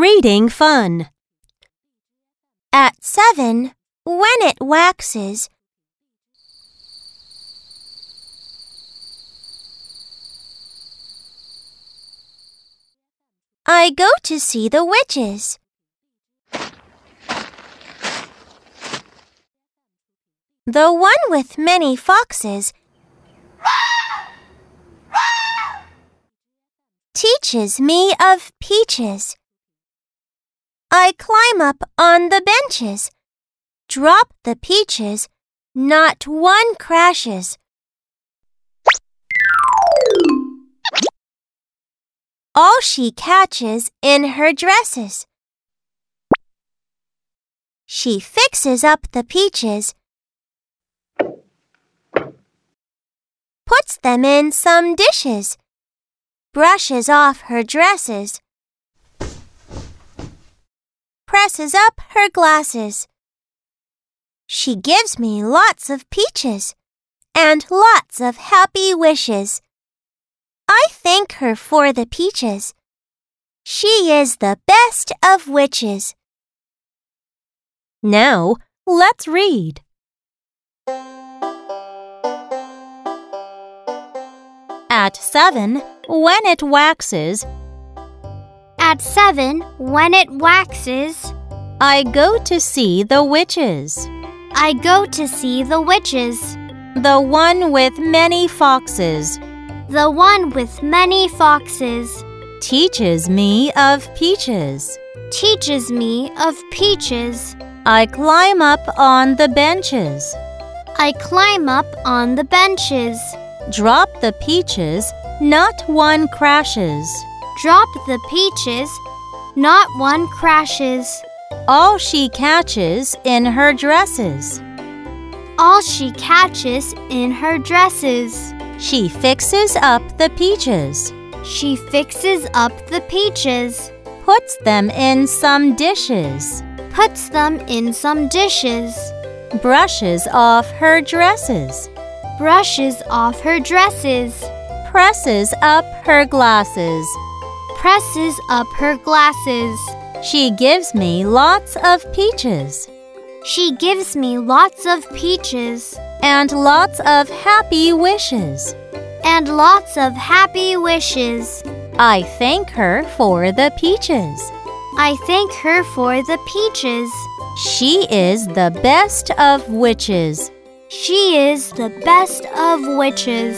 reading fun. At seven, when it waxes, I go to see the witches. The one with many foxes teaches me of peaches. I climb up on the benches, drop the peaches, not one crashes. All she catches in her dresses. She fixes up the peaches, puts them in some dishes, brushes off her dresses, presses up her glasses. She gives me lots of peaches and lots of happy wishes. I thank her for the peaches. She is the best of witches. Now, let's read. At seven, when it waxes, At seven, when it waxes, I go to see the witches. I go to see the witches, The one with many foxes the one with many foxes, teaches me of peaches. teaches me of peaches. I climb up on the benches, I climb up on the benches, drop the peaches, not one crashes. Drop the peaches, not one crashes. All she catches in her dresses. All she catches in her dresses. She fixes up the peaches, She fixes up the peaches, puts them in some dishes, puts them in some dishes, brushes off her dresses, brushes off her dresses, presses up her glasses. Presses up her glasses. She gives me lots of peaches She gives me lots of peaches and lots of happy wishes. and lots of happy wishes. I thank her for the peaches. I thank her for the peaches. She is the best of witches. She is the best of witches.